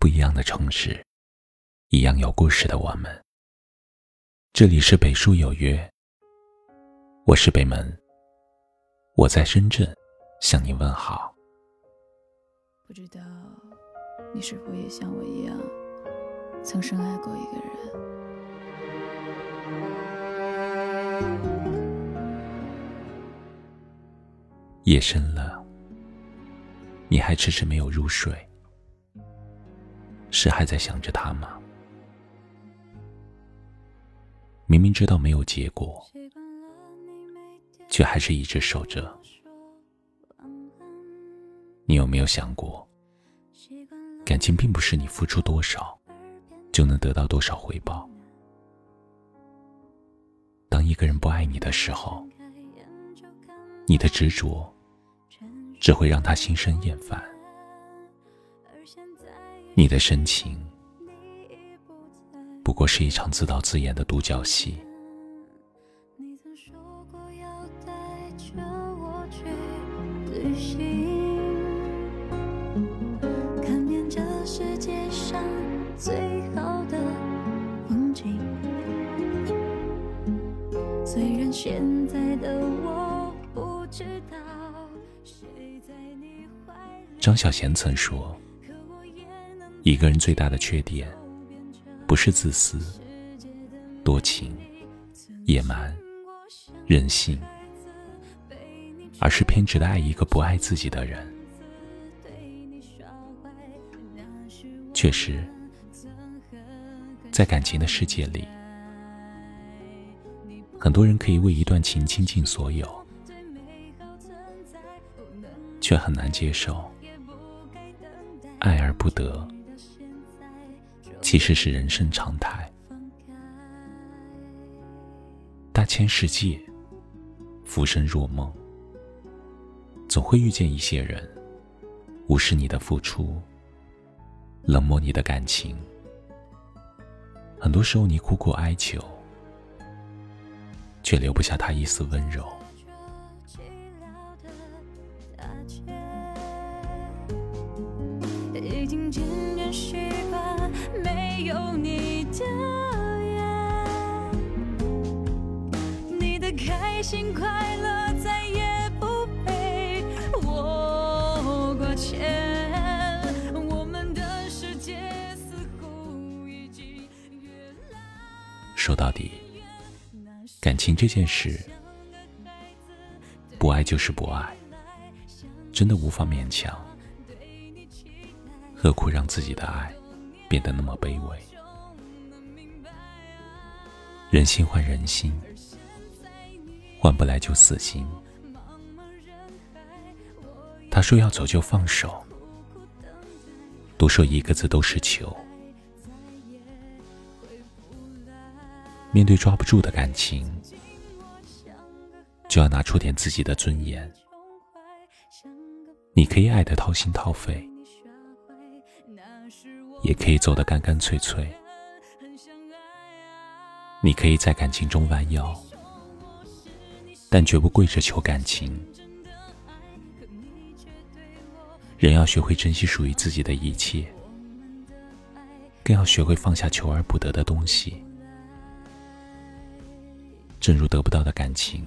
不一样的城市，一样有故事的我们。这里是北书有约，我是北门，我在深圳向你问好。不知道你是否也像我一样，曾深爱过一个人？夜深了，你还迟迟没有入睡。是还在想着他吗？明明知道没有结果，却还是一直守着。你有没有想过，感情并不是你付出多少就能得到多少回报？当一个人不爱你的时候，你的执着只会让他心生厌烦。你的深情，不过是一场自导自演的独角戏。看遍这世界上最好的风景。虽然现在的我不知道谁在你怀里。张小娴曾说。一个人最大的缺点，不是自私、多情、野蛮、任性，而是偏执的爱一个不爱自己的人。确实，在感情的世界里，很多人可以为一段情倾尽所有，却很难接受爱而不得。其实是人生常态。大千世界，浮生若梦，总会遇见一些人，无视你的付出，冷漠你的感情。很多时候，你苦苦哀求，却留不下他一丝温柔。说到底，感情这件事，不爱就是不爱，真的无法勉强。何苦让自己的爱变得那么卑微？人心换人心，换不来就死心。他说要走就放手，多说一个字都是求。面对抓不住的感情，就要拿出点自己的尊严。你可以爱得掏心掏肺。也可以走得干干脆脆。你可以在感情中弯腰，但绝不跪着求感情。人要学会珍惜属于自己的一切，更要学会放下求而不得的东西。正如得不到的感情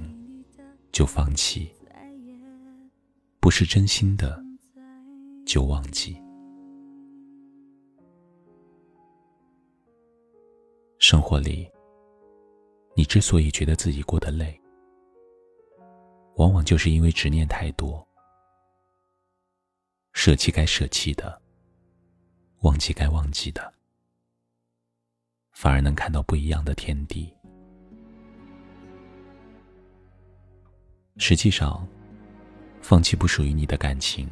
就放弃，不是真心的就忘记。生活里，你之所以觉得自己过得累，往往就是因为执念太多，舍弃该舍弃的，忘记该忘记的，反而能看到不一样的天地。实际上，放弃不属于你的感情，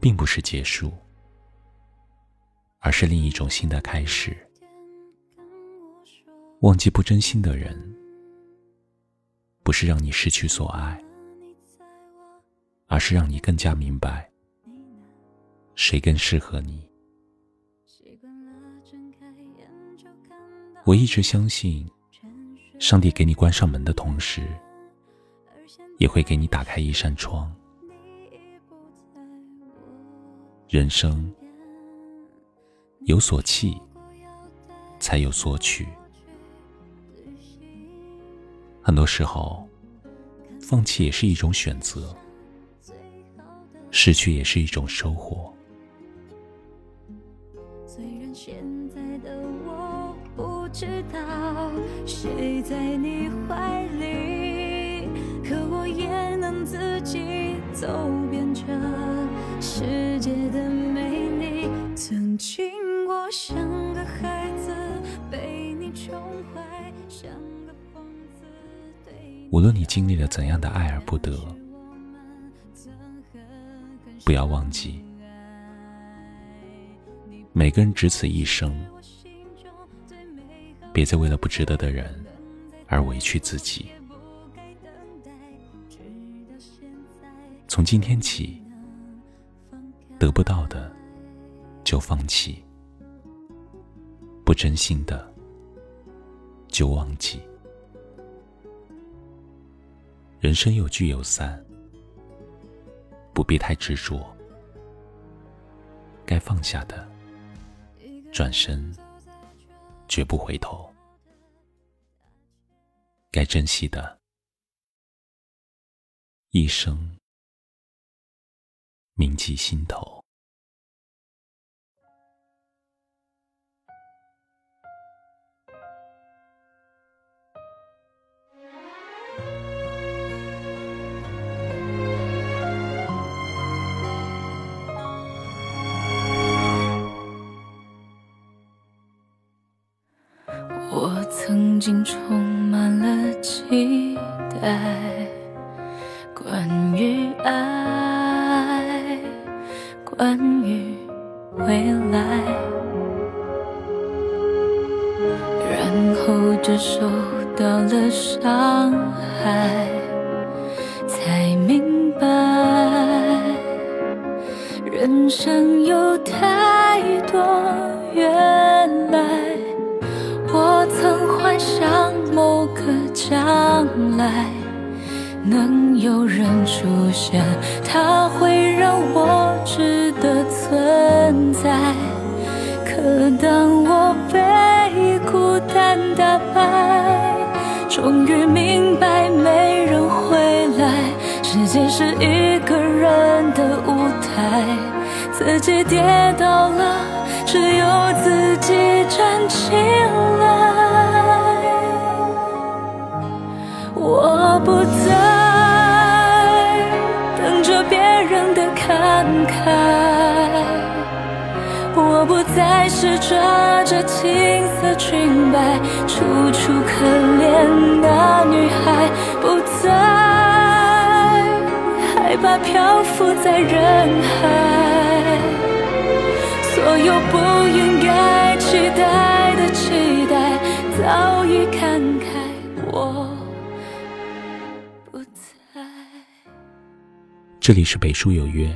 并不是结束，而是另一种新的开始。忘记不真心的人，不是让你失去所爱，而是让你更加明白谁更适合你。我一直相信，上帝给你关上门的同时，也会给你打开一扇窗。人生有所弃，才有所取。很多时候，放弃也是一种选择，失去也是一种收获。虽然现在的我不知道谁在你怀里，自己走遍这世界的美丽。曾经我像个孩子，被你宠坏，像个疯子。无论你经历了怎样的爱而不得，不要忘记，每个人只此一生，别再为了不值得的人而委屈自己。从今天起，得不到的就放弃，不真心的就忘记。人生有聚有散，不必太执着。该放下的，转身绝不回头；该珍惜的，一生铭记心头。我曾经充满了期待，关于爱，关于未来，然后就受到了伤害，才明白，人生有太多原来。我曾幻想某个将来，能有人出现，他会让我可当我被孤单打败，终于明白没人会来，世界是一个人的舞台，自己跌倒了，只有自己站起来。我不不再是抓着青色裙摆楚楚可怜的女孩，不再害怕漂浮在人海，所有不应该期待的期待早已看开，我不在。这里是北书有约，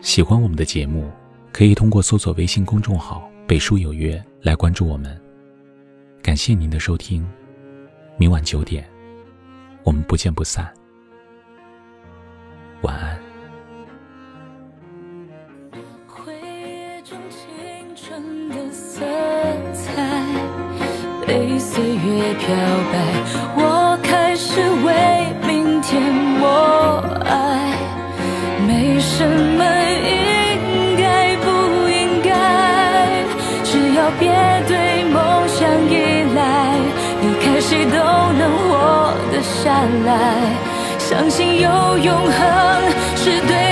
喜欢我们的节目，可以通过搜索微信公众号“北书有约”来关注我们。感谢您的收听，明晚九点，我们不见不散。晚安。回忆中青春的色彩被岁月漂白，我开始为明天默下来。相信有永恒是对。